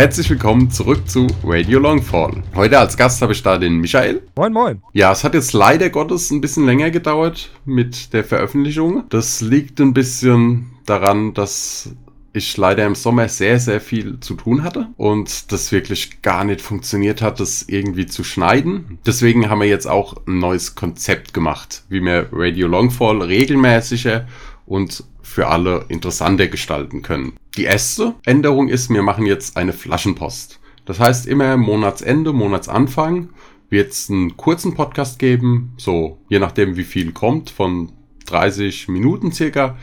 Herzlich willkommen zurück zu Radio Longfall. Heute als Gast habe ich da den Michael. Moin, moin. Ja, es hat jetzt leider Gottes ein bisschen länger gedauert mit der Veröffentlichung. Das liegt ein bisschen daran, dass ich leider im Sommer sehr, sehr viel zu tun hatte und das wirklich gar nicht funktioniert hat, das irgendwie zu schneiden. Deswegen haben wir jetzt auch ein neues Konzept gemacht, wie wir Radio Longfall regelmäßiger und für alle interessanter gestalten können. Die erste Änderung ist, wir machen jetzt eine Flaschenpost. Das heißt, immer Monatsende, Monatsanfang wird es einen kurzen Podcast geben, so je nachdem wie viel kommt, von 30 Minuten circa,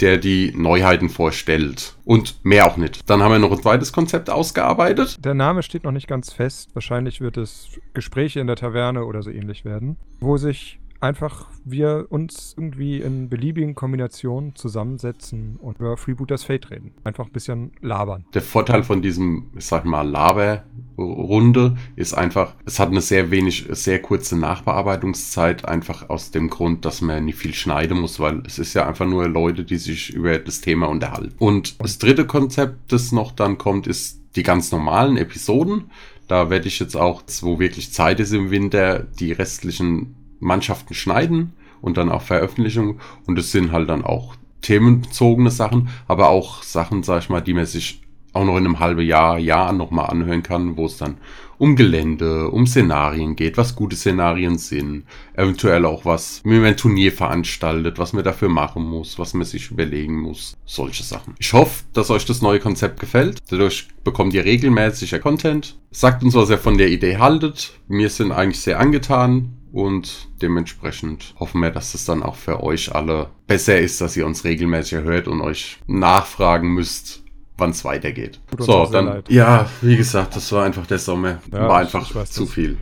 der die Neuheiten vorstellt. Und mehr auch nicht. Dann haben wir noch ein zweites Konzept ausgearbeitet. Der Name steht noch nicht ganz fest. Wahrscheinlich wird es Gespräche in der Taverne oder so ähnlich werden, wo sich einfach wir uns irgendwie in beliebigen Kombinationen zusammensetzen und über Freebooters Fate reden. Einfach ein bisschen labern. Der Vorteil von diesem, ich sag mal, Laberrunde ist einfach, es hat eine sehr wenig, sehr kurze Nachbearbeitungszeit, einfach aus dem Grund, dass man nicht viel schneiden muss, weil es ist ja einfach nur Leute, die sich über das Thema unterhalten. Und das dritte Konzept, das noch dann kommt, ist die ganz normalen Episoden. Da werde ich jetzt auch, wo wirklich Zeit ist im Winter, die restlichen Mannschaften schneiden und dann auch Veröffentlichungen. Und es sind halt dann auch themenbezogene Sachen, aber auch Sachen, sag ich mal, die man sich auch noch in einem halben Jahr, Jahr nochmal anhören kann, wo es dann um Gelände, um Szenarien geht, was gute Szenarien sind, eventuell auch was, wie man ein Turnier veranstaltet, was man dafür machen muss, was man sich überlegen muss, solche Sachen. Ich hoffe, dass euch das neue Konzept gefällt. Dadurch bekommt ihr regelmäßiger Content. Sagt uns, was ihr von der Idee haltet. Wir sind eigentlich sehr angetan und dementsprechend hoffen wir, dass es dann auch für euch alle besser ist, dass ihr uns regelmäßig hört und euch nachfragen müsst, wann es weitergeht. Tut so, dann, leid. ja, wie gesagt, das war einfach der Sommer. Ja, war einfach ich zu das. viel.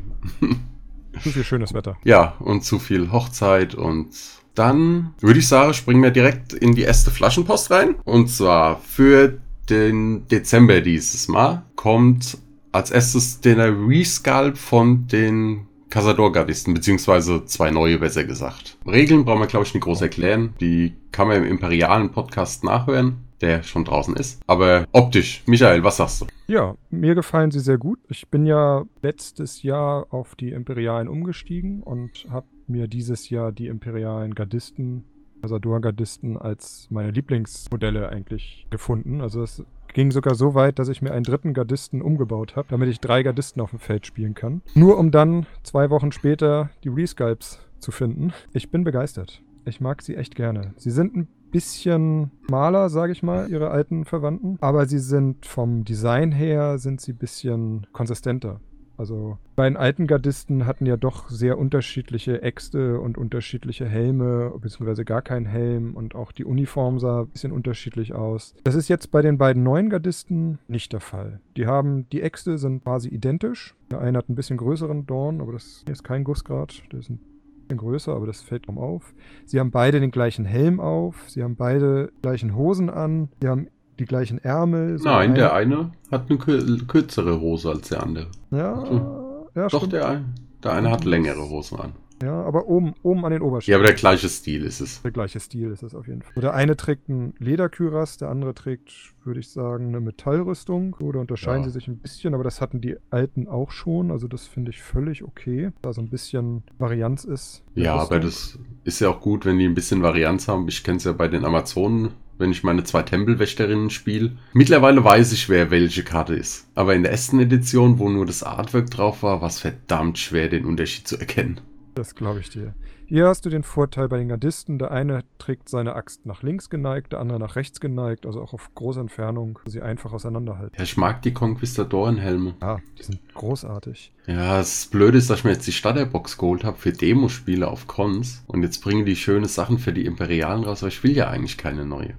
zu viel schönes Wetter. Ja, und zu viel Hochzeit und dann würde ich sagen, springen wir direkt in die erste Flaschenpost rein. Und zwar für den Dezember dieses Mal kommt als erstes der Resculpt von den Casador-Gardisten, beziehungsweise zwei neue, besser gesagt. Regeln brauchen wir, glaube ich, nicht groß erklären. Die kann man im imperialen Podcast nachhören, der schon draußen ist. Aber optisch, Michael, was sagst du? Ja, mir gefallen sie sehr gut. Ich bin ja letztes Jahr auf die imperialen umgestiegen und habe mir dieses Jahr die imperialen Gardisten Casador-Gardisten als meine Lieblingsmodelle eigentlich gefunden. Also es Ging sogar so weit, dass ich mir einen dritten Gardisten umgebaut habe, damit ich drei Gardisten auf dem Feld spielen kann. Nur um dann zwei Wochen später die Resculpts zu finden. Ich bin begeistert. Ich mag sie echt gerne. Sie sind ein bisschen maler, sage ich mal, ihre alten Verwandten. Aber sie sind vom Design her, sind sie ein bisschen konsistenter. Also bei den alten Gardisten hatten ja doch sehr unterschiedliche Äxte und unterschiedliche Helme, beziehungsweise gar kein Helm und auch die Uniform sah ein bisschen unterschiedlich aus. Das ist jetzt bei den beiden neuen Gardisten nicht der Fall. Die haben, die Äxte sind quasi identisch. Der eine hat ein bisschen größeren Dorn, aber das ist kein Gussgrad, der ist ein bisschen größer, aber das fällt kaum auf. Sie haben beide den gleichen Helm auf, sie haben beide gleichen Hosen an, sie haben die gleichen Ärmel. So Nein, ein... der eine hat eine kürzere Hose als der andere. Ja, also, ja Doch, der, ein, der eine hat längere Hosen an. Ja, aber oben, oben an den Oberschenkeln. Ja, aber der gleiche Stil ist es. Der gleiche Stil ist es auf jeden Fall. Der eine trägt einen Lederkyras, der andere trägt, würde ich sagen, eine Metallrüstung. Oder unterscheiden ja. sie sich ein bisschen, aber das hatten die alten auch schon. Also das finde ich völlig okay, da so ein bisschen Varianz ist. Ja, Rüstung. aber das ist ja auch gut, wenn die ein bisschen Varianz haben. Ich kenne es ja bei den Amazonen wenn ich meine zwei Tempelwächterinnen spiele. Mittlerweile weiß ich, wer welche Karte ist. Aber in der ersten Edition, wo nur das Artwork drauf war, war es verdammt schwer, den Unterschied zu erkennen. Das glaube ich dir. Hier hast du den Vorteil bei den Gardisten. Der eine trägt seine Axt nach links geneigt, der andere nach rechts geneigt, also auch auf große Entfernung, sie einfach auseinanderhalten. Ja, ich mag die Conquistadorenhelme. Ja, die sind großartig. Ja, das Blöde ist, dass ich mir jetzt die Starterbox geholt habe für Demospiele auf Cons und jetzt bringen die schöne Sachen für die Imperialen raus, aber ich will ja eigentlich keine neue.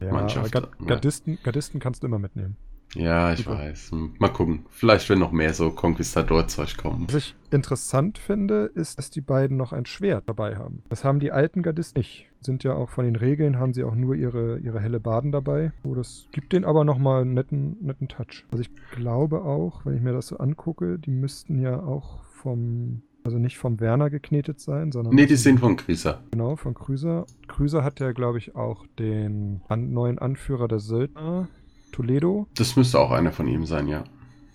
Ja, Mannschaft. Gardisten, Gardisten kannst du immer mitnehmen. Ja, ich Super. weiß. Mal gucken. Vielleicht, wenn noch mehr so Conquistador-Zeug kommen. Was ich interessant finde, ist, dass die beiden noch ein Schwert dabei haben. Das haben die alten Gardisten nicht. Sind ja auch von den Regeln, haben sie auch nur ihre, ihre helle Baden dabei. Oh, das gibt denen aber nochmal einen netten, netten Touch. Also ich glaube auch, wenn ich mir das so angucke, die müssten ja auch vom also nicht vom Werner geknetet sein, sondern. Nee, die sind von Krüser. Genau, von Krüser. Krüser hat ja, glaube ich, auch den an neuen Anführer der Söldner, Toledo. Das müsste auch einer von ihm sein, ja.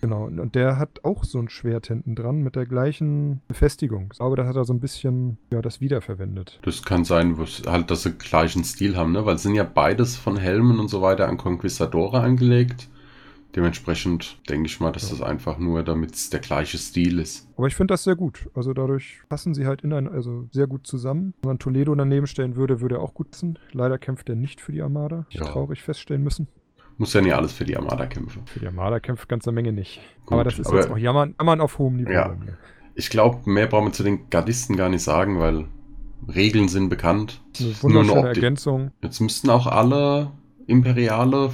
Genau, und der hat auch so ein Schwert hinten dran mit der gleichen Befestigung. Ich glaube, da hat er so ein bisschen ja, das wiederverwendet. Das kann sein, halt, dass sie gleichen Stil haben, ne? Weil es sind ja beides von Helmen und so weiter an Conquistadore angelegt. Dementsprechend denke ich mal, dass Ja. das einfach nur, damit es der gleiche Stil ist. Aber ich finde das sehr gut. Also dadurch passen sie halt in ein, also sehr gut zusammen. Wenn man Toledo daneben stellen würde, würde er auch gut passen. Leider kämpft er nicht für die Armada. Ja. Traurig feststellen müssen. Muss ja nicht alles für die Armada kämpfen. Für die Armada kämpft ganze Menge nicht. Gut, aber das ist aber- jetzt auch Jammern, Jammern auf hohem Niveau Ja. Ich glaube, mehr brauchen wir zu den Gardisten gar nicht sagen, weil Regeln sind bekannt. Eine Ist nur eine wunderschöne. Ergänzung. Jetzt müssten auch alle Imperiale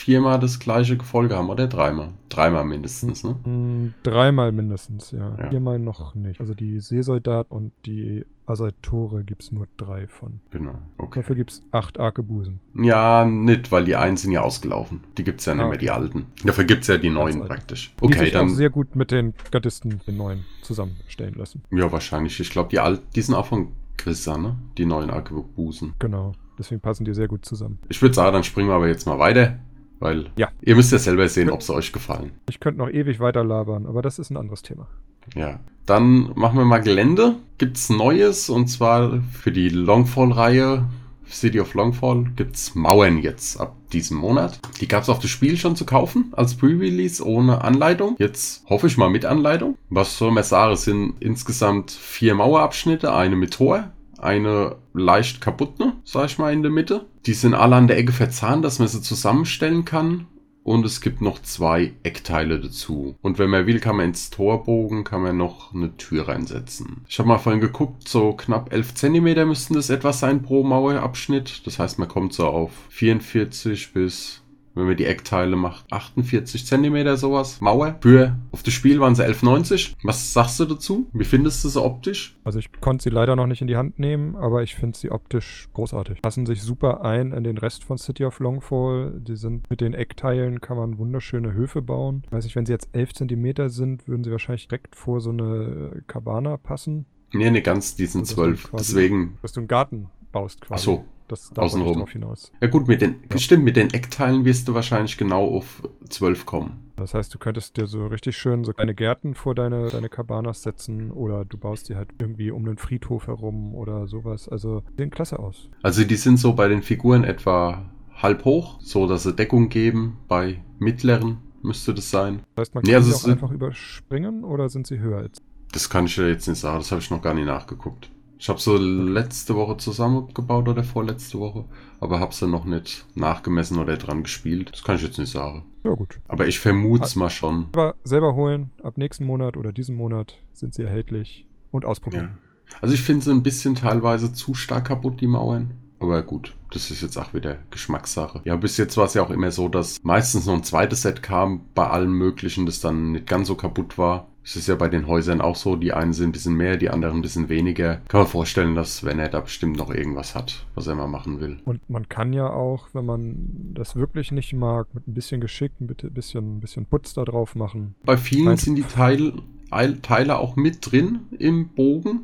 viermal das gleiche Gefolge haben, oder dreimal? Dreimal mindestens, ne? Mm, Dreimal mindestens, ja. Ja. Viermal noch nicht. Also die Seesoldaten und die Asaitore gibt es nur drei von. Genau. Okay. Dafür gibt es acht Arkebusen. Ja, nicht, weil die einen sind ja ausgelaufen. Die gibt's ja nicht Ah, mehr, die alten. Dafür gibt's ja die neuen praktisch. Die Okay, sich auch dann. sehr gut mit den Gardisten, den neuen, zusammenstellen lassen. Ja, wahrscheinlich. Ich glaube, die alten, die sind auch von Grissa, ne? Die neuen Arkebusen. Genau. Deswegen passen die sehr gut zusammen. Ich würde sagen, dann springen wir aber jetzt mal weiter, weil Ja. ihr müsst ja selber sehen, ob sie euch gefallen. Ich könnte noch ewig weiter labern, aber das ist ein anderes Thema. Ja. Dann machen wir mal Gelände. Gibt's Neues und zwar für die Longfall-Reihe City of Longfall gibt's Mauern jetzt ab diesem Monat. Die gab's auf das Spiel schon zu kaufen als Pre-Release ohne Anleitung. Jetzt hoffe ich mal mit Anleitung. Was soll man sagen? Es sind insgesamt vier Mauerabschnitte, eine mit Tor, eine leicht kaputte, sag ich mal, in der Mitte. Die sind alle an der Ecke verzahnt, dass man sie zusammenstellen kann. Und es gibt noch zwei Eckteile dazu. Und wenn man will, kann man ins Torbogen, kann man noch eine Tür reinsetzen. Ich habe mal vorhin geguckt, so knapp 11 Zentimeter müssten das etwas sein pro Mauerabschnitt. Das heißt, man kommt so auf 44 bis, wenn man die Eckteile macht, 48 Zentimeter sowas. Mauer. Für, auf das Spiel waren sie 11,90. Was sagst du dazu? Wie findest du sie optisch? Also ich konnte sie leider noch nicht in die Hand nehmen, aber ich finde sie optisch großartig. Passen sich super ein in den Rest von City of Longfall. Die sind mit den Eckteilen kann man wunderschöne Höfe bauen. Weiß nicht, wenn sie jetzt 11 Zentimeter sind, würden sie wahrscheinlich direkt vor so eine Cabana passen, Nee, ne, ganz, die sind Das ist 12. dann quasi- Deswegen, dass du einen Garten baust quasi. ach so. Das da wollte ich außenrum. drauf hinaus. Ja gut, mit den, Ja. stimmt, mit den Eckteilen wirst du wahrscheinlich genau auf 12 kommen. Das heißt, du könntest dir so richtig schön so kleine Gärten vor deine, deine Cabanas setzen oder du baust die halt irgendwie um den Friedhof herum oder sowas. Also, die sehen klasse aus. Also die sind so bei den Figuren etwa halb hoch, so dass sie Deckung geben. Bei mittleren müsste das sein. Das heißt, man Nee, kann also sie auch einfach überspringen oder sind sie höher als Das kann ich dir jetzt nicht sagen, das habe ich noch gar nicht nachgeguckt. Ich habe so letzte Woche zusammengebaut oder vorletzte Woche, aber habe sie noch nicht nachgemessen oder dran gespielt. Das kann ich jetzt nicht sagen. Ja, gut. Aber ich vermute es mal schon. Aber selber holen, ab nächsten Monat oder diesem Monat sind sie erhältlich und Ja. ausprobieren. Also ich finde sie ein bisschen teilweise zu stark kaputt, die Mauern. Aber gut, das ist jetzt auch wieder Geschmackssache. Ja, bis jetzt war es ja auch immer so, dass meistens noch ein zweites Set kam bei allen möglichen, das dann nicht ganz so kaputt war. Es ist ja bei den Häusern auch so, die einen sind ein bisschen mehr, die anderen ein bisschen weniger. Kann man vorstellen, dass wenn er da bestimmt noch irgendwas hat, was er mal machen will. Und man kann ja auch, wenn man das wirklich nicht mag, mit ein bisschen Geschick, ein bisschen, ein bisschen Putz da drauf machen. Bei vielen sind die Teil, Eil- Teile auch mit drin im Bogen.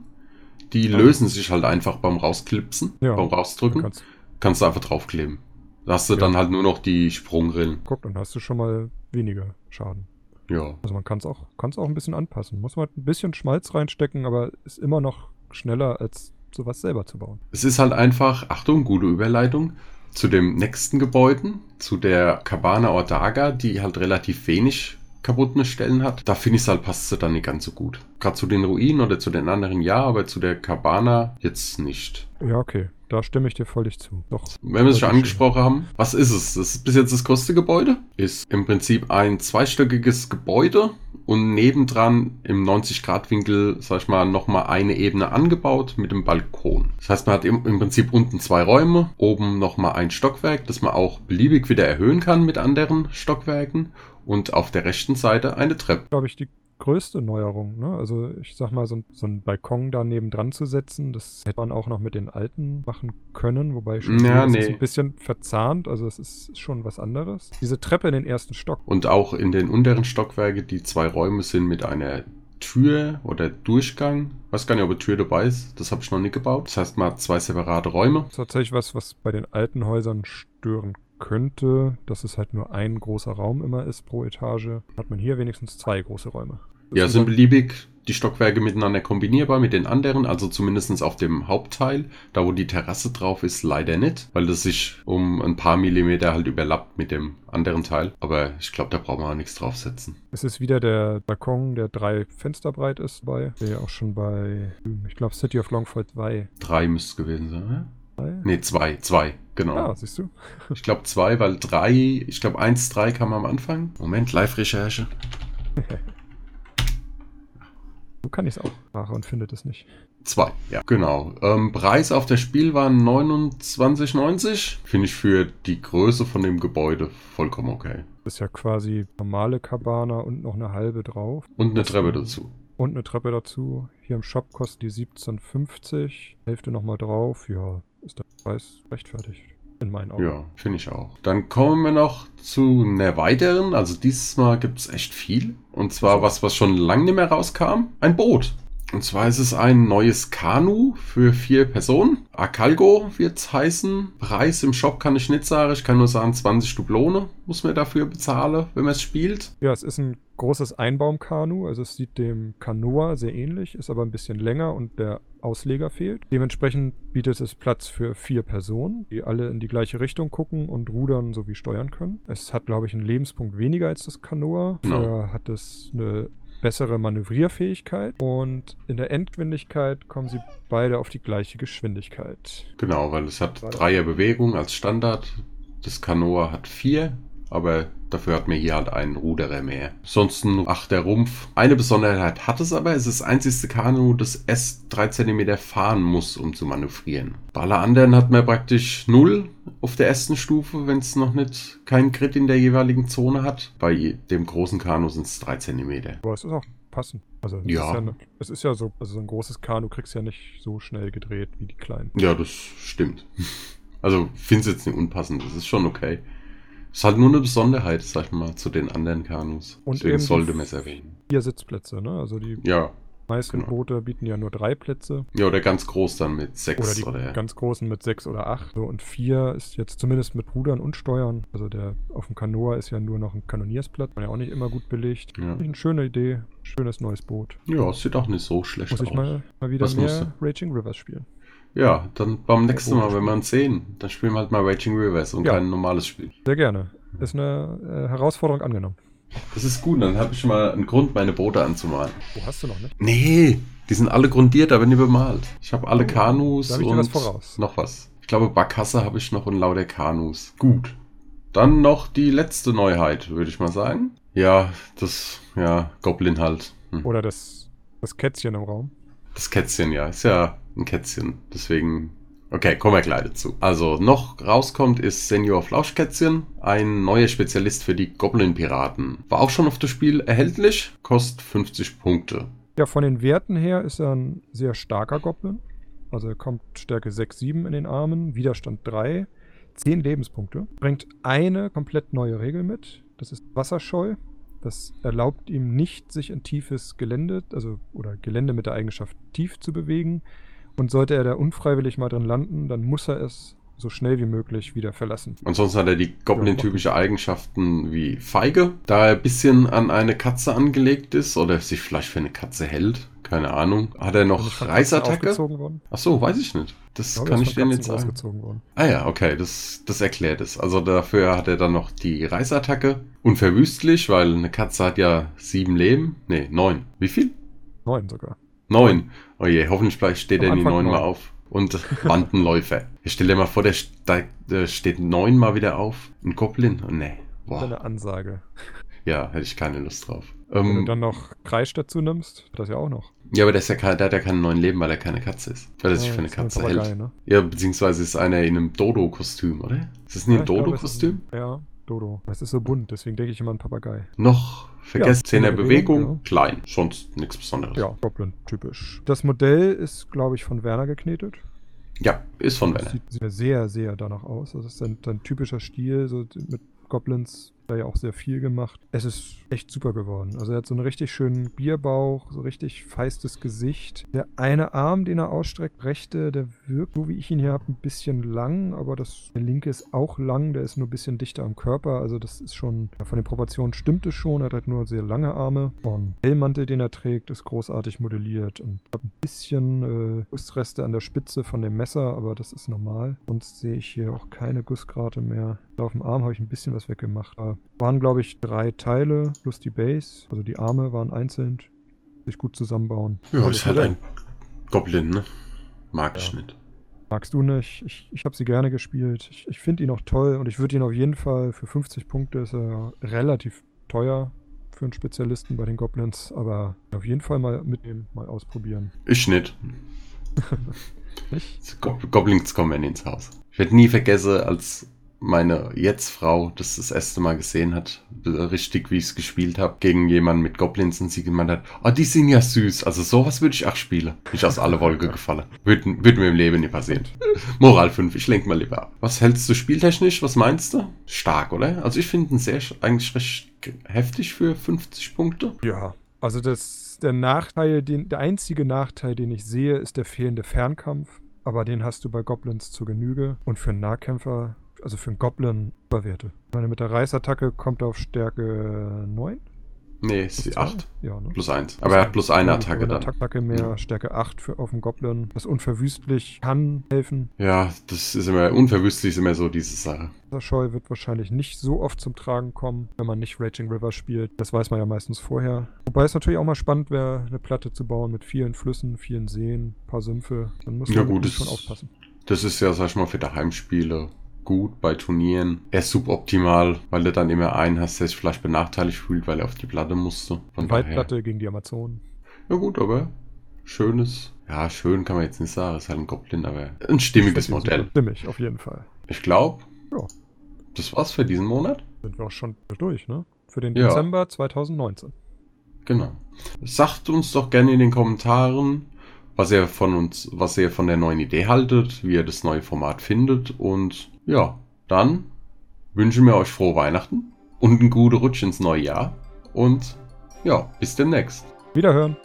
Die Ja. lösen sich halt einfach beim Rausklipsen, Ja. beim Rausdrücken. kannst, kannst du einfach draufkleben. Da hast du Ja. dann halt nur noch die Sprungrillen. guck, dann hast du schon mal weniger Schaden. Ja. Also man kann es auch, kann's auch ein bisschen anpassen. Muss man ein bisschen Schmalz reinstecken, aber ist immer noch schneller, als sowas selber zu bauen. Es ist halt einfach, Achtung, gute Überleitung, zu dem nächsten Gebäuden, zu der Cabana Ordaga, die halt relativ wenig kaputte Stellen hat. Da finde ich es halt, passt sie dann nicht ganz so gut. Gerade zu den Ruinen oder zu den anderen ja, aber zu der Cabana jetzt nicht. Ja, okay. Da stimme ich dir völlig zu. Doch. Wenn wir es schon angesprochen haben, was ist es? Das ist bis jetzt das größte Gebäude. Ist im Prinzip ein zweistöckiges Gebäude und nebendran im 90-Grad-Winkel, sag ich mal, nochmal eine Ebene angebaut mit dem Balkon. Das heißt, man hat im, im Prinzip unten zwei Räume, oben nochmal ein Stockwerk, das man auch beliebig wieder erhöhen kann mit anderen Stockwerken und auf der rechten Seite eine Treppe. glaube ich, die größte Neuerung. Ne? Also ich sag mal, so, ein- so einen Balkon da nebendran zu setzen, das hätte man auch noch mit den alten machen können, wobei ich schon Ja, das ist nee. ein bisschen verzahnt, also es ist schon was anderes. Diese Treppe in den ersten Stock, Und auch in den unteren Stockwerke, die zwei Räume sind mit einer Tür oder Durchgang. Weiß gar nicht, ob eine Tür dabei ist. Das habe ich noch nicht gebaut. Das heißt, man hat zwei separate Räume. ist tatsächlich was, was bei den alten Häusern stören könnte, dass es halt nur ein großer Raum immer ist pro Etage, hat man hier wenigstens zwei große Räume. Das Ja, sind beliebig die Stockwerke miteinander kombinierbar mit den anderen, also zumindest auf dem Hauptteil, da wo die Terrasse drauf ist, leider nicht, weil das sich um ein paar Millimeter halt überlappt mit dem anderen Teil. Aber ich glaube, da brauchen wir auch nichts draufsetzen. Es ist wieder der Balkon, der drei Fenster breit ist bei, der ja auch schon bei, ich glaube, City of Longford 2. Drei müsste es gewesen sein, oder? Nee, zwei, zwei, genau. Ah, siehst du? Ich glaube zwei, weil drei, ich glaube eins, drei kam am Anfang. Moment, Live-Recherche. So kann ich es auch. Sprache und findet es nicht. Zwei, ja, genau. Ähm, Preis auf das Spiel war 29,90. Finde ich für die Größe von dem Gebäude vollkommen okay. Das ist ja quasi normale Cabana und noch eine halbe drauf. Und eine Treppe dazu. Und eine Treppe dazu. Hier im Shop kostet die 17,50. Hälfte nochmal drauf. Ja, ist der Preis rechtfertigt. In meinen Augen. Ja, finde ich auch. Dann kommen wir noch zu einer weiteren. Also dieses Mal gibt es echt viel. Und zwar was, was schon lange nicht mehr rauskam. Ein Boot. Und zwar ist es ein neues Kanu für vier Personen. Acalgo wird es heißen. Preis im Shop kann ich nicht sagen. Ich kann nur sagen, 20 Dublone muss man dafür bezahlen, wenn man es spielt. Ja, es ist ein großes Einbaumkanu, also es sieht dem Kanoa sehr ähnlich, ist aber ein bisschen länger und der Ausleger fehlt. Dementsprechend bietet es Platz für vier Personen, die alle in die gleiche Richtung gucken und rudern sowie steuern können. Es hat, glaube ich, einen Lebenspunkt weniger als das Kanoa. Genau. Dafür hat es eine bessere Manövrierfähigkeit und in der Endgeschwindigkeit kommen sie beide auf die gleiche Geschwindigkeit. Genau, weil es hat Warte. Dreierbewegung als Standard. Das Kanoa hat vier, aber dafür hat man hier halt einen Ruderer mehr. Ansonsten achter Rumpf. Eine Besonderheit hat es aber, es ist das einzigste Kanu, das S 3 cm fahren muss, um zu manövrieren. Bei alle anderen hat man praktisch null auf der ersten Stufe, wenn es noch nicht keinen Grid in der jeweiligen Zone hat. Bei dem großen Kanu sind es 3 cm. Aber es ist auch passend. Also es, Ja. ist ja ne, es ist ja so, also so ein großes Kanu kriegst du ja nicht so schnell gedreht wie die kleinen. Ja, das stimmt. Also, finde es jetzt nicht unpassend. Das ist schon okay. Ist halt nur eine Besonderheit, sag ich mal, zu den anderen Kanus. Und Deswegen sollte man es erwähnen. Vier Sitzplätze, ne? Also die Ja. meisten genau. Boote bieten ja nur drei Plätze. Ja, oder ganz groß dann mit Oder sechs die oder. ganz großen mit sechs oder acht. So, und vier ist jetzt zumindest mit Rudern und Steuern. Also der auf dem Kanoa ist ja nur noch ein Kanoniersblatt. War ja auch nicht immer gut belegt. Ja. Eine schöne Idee. Schönes neues Boot. ja, es sieht auch nicht so schlecht Muss aus. ich mal, mal wieder Was mehr Raging Rivers spielen. Ja, dann beim nächsten Mal, wenn wir uns sehen, dann spielen wir halt mal Raging Rivers und Ja. kein normales Spiel. Sehr gerne. Ist eine äh, Herausforderung angenommen. Das ist gut, dann habe ich mal einen Grund, meine Boote anzumalen. Wo hast du noch nicht? Nee, die sind alle grundiert, aber nicht bemalt. Ich habe alle Oh, Kanus hab und was voraus. noch was. Ich glaube, Barkasse habe ich noch und lauter Kanus. Gut. Dann noch die letzte Neuheit, würde ich mal sagen. Ja, das, ja, Goblin halt. Hm. Oder das, das Kätzchen im Raum. Das Kätzchen, ja, ist ja ein Kätzchen. Deswegen, okay, kommen wir gleich dazu. Also, noch rauskommt ist Senior Flauschkätzchen, ein neuer Spezialist für die Goblin-Piraten. War auch schon auf das Spiel erhältlich, kostet 50 Punkte. Ja, von den Werten her ist er ein sehr starker Goblin. Also er kommt Stärke 6, 7 in den Armen, Widerstand 3, 10 Lebenspunkte. Bringt eine komplett neue Regel mit. Das ist Wasserscheu. Das erlaubt ihm nicht, sich in tiefes Gelände, also oder Gelände mit der Eigenschaft tief zu bewegen. Und sollte er da unfreiwillig mal drin landen, dann muss er es so schnell wie möglich wieder verlassen. Ansonsten hat er die Goblin-typische Eigenschaften wie Feige, da er ein bisschen an eine Katze angelegt ist oder sich vielleicht für eine Katze hält. Keine Ahnung. Hat er noch Katzen Reißattacke? Ach so, weiß ich nicht. Das Ich glaube, kann ich nicht Katzen sagen. worden. Ah ja, okay, das, das erklärt es. Also dafür hat er dann noch die Reißattacke. Unverwüstlich, weil eine Katze hat ja sieben Leben. Nee, neun. Wie viel? Neun sogar. Neun. Oh je, hoffentlich gleich steht er die neun mal auf. Und Wandenläufer. Ich stell dir mal vor, der steigt, der steht neun mal wieder auf. Ein Goblin? Oh, nee. Boah. Eine Ansage. Ja, hätte ich keine Lust drauf. Wenn du Ähm, dann noch Kreisch dazu nimmst, das ja auch noch. ja, aber der, ist ja kein, der hat ja keinen neuen Leben, weil er keine Katze ist. Weil er sich Ja, für eine ein Katze Papagei, hält. Ne? Ja, beziehungsweise ist einer in einem Dodo-Kostüm, oder? Ist das nicht Ja, ein Dodo-Kostüm? ein- Ja, Dodo. Das ist so bunt, deswegen denke ich immer an Papagei. Noch vergessen, Ja, Zehner Zehner Bewegung, Bewegung, klein, sonst nichts Besonderes. Ja, Goblin, typisch. Das Modell ist, glaube ich, von Werner geknetet. Ja, ist von Das Werner. sieht, sieht sehr, sehr danach aus. Das ist ein, ein typischer Stil, so mit Goblins da ja auch sehr viel gemacht. Es ist echt super geworden. Also er hat so einen richtig schönen Bierbauch, so richtig feistes Gesicht. Der eine Arm, den er ausstreckt, rechte, der wirkt, so wie ich ihn hier habe, ein bisschen lang, aber das, der linke ist auch lang, der ist nur ein bisschen dichter am Körper. Also das ist schon, von den Proportionen stimmt es schon. Er hat halt nur sehr lange Arme. Und der Hellmantel, den er trägt, ist großartig modelliert und hat ein bisschen äh, Gussreste an der Spitze von dem Messer, aber das ist normal. Sonst sehe ich hier auch keine Gussgrate mehr. Auf dem Arm habe ich ein bisschen was weggemacht. Waren, glaube ich, drei Teile plus die Base. Also die Arme waren einzeln. Sich gut zusammenbauen. Ja, Also ist halt ein Goblin, ne? Mag ich Ja. nicht. Magst du nicht? Ich, ich habe sie gerne gespielt. Ich, ich finde ihn auch toll und ich würde ihn auf jeden Fall für 50 Punkte ist er relativ teuer für einen Spezialisten bei den Goblins, aber auf jeden Fall mal mitnehmen, mal ausprobieren. Ich nicht. Nicht? Go Goblins kommen ins Haus. Ich werde nie vergessen, als meine Jetzt-Frau das das erste Mal gesehen hat, richtig wie ich es gespielt habe, gegen jemanden mit Goblins und sie gemeint hat, oh, die sind ja süß. Also sowas würde ich auch spielen. Ich aus alle Wolke gefallen. Würde würd mir im Leben nie passieren. Moral 5, ich lenk mal lieber ab. Was hältst du spieltechnisch? Was meinst du? Stark, oder? Also ich finde ihn sehr, eigentlich recht heftig für 50 Punkte. Ja, also das, der Nachteil, den, der einzige Nachteil, den ich sehe, ist der fehlende Fernkampf. Aber den hast du bei Goblins zur Genüge. Und für einen Nahkämpfer, also für einen Goblin, Überwerte. Ich meine, mit der Reißattacke kommt er auf Stärke 9? Nee, sie zwei? 8. Ja, ne? Plus 1. Aber er hat plus eine Attacke eine dann. Attacke mehr, Ja. Stärke 8 für, auf den Goblin. Das unverwüstlich kann helfen. Ja, das ist immer, unverwüstlich ist immer so diese Sache. Der Scheu wird wahrscheinlich nicht so oft zum Tragen kommen, wenn man nicht Raging River spielt. Das weiß man ja meistens vorher. Wobei es natürlich auch mal spannend wäre, eine Platte zu bauen mit vielen Flüssen, vielen Seen, ein paar Sümpfe. Dann muss Ja, man gut, schon aufpassen. Das ist ja, sag ich mal, für die Heimspiele gut bei Turnieren. Er ist suboptimal, weil du dann immer einen hast, der sich vielleicht benachteiligt fühlt, weil er auf die Platte musste. Von Waldplatte gegen die Amazonen. Ja gut, aber schönes. Ja, schön kann man jetzt nicht sagen, ist halt ein Goblin, aber ein stimmiges Modell. Stimmig, auf jeden Fall. Ich glaube, Ja. das war's für diesen Monat. Sind wir auch schon durch, ne? Für den Ja. Dezember 2019. Genau. Sagt uns doch gerne in den Kommentaren, was ihr von uns, was ihr von der neuen Idee haltet, wie ihr das neue Format findet und ja, dann wünschen wir euch frohe Weihnachten und einen guten Rutsch ins neue Jahr und ja, bis demnächst. Wiederhören.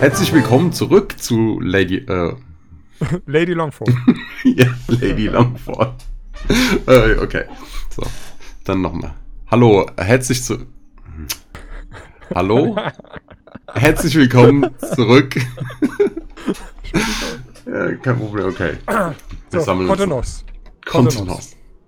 Herzlich willkommen zurück zu Lady, äh, Lady Longford. ja, Lady Longford. äh, okay, so, dann nochmal. Hallo, herzlich zu... Hallo? Herzlich willkommen zurück. ja, kein Problem, okay. Wir so, sammeln uns. Kontenance. Kontenance.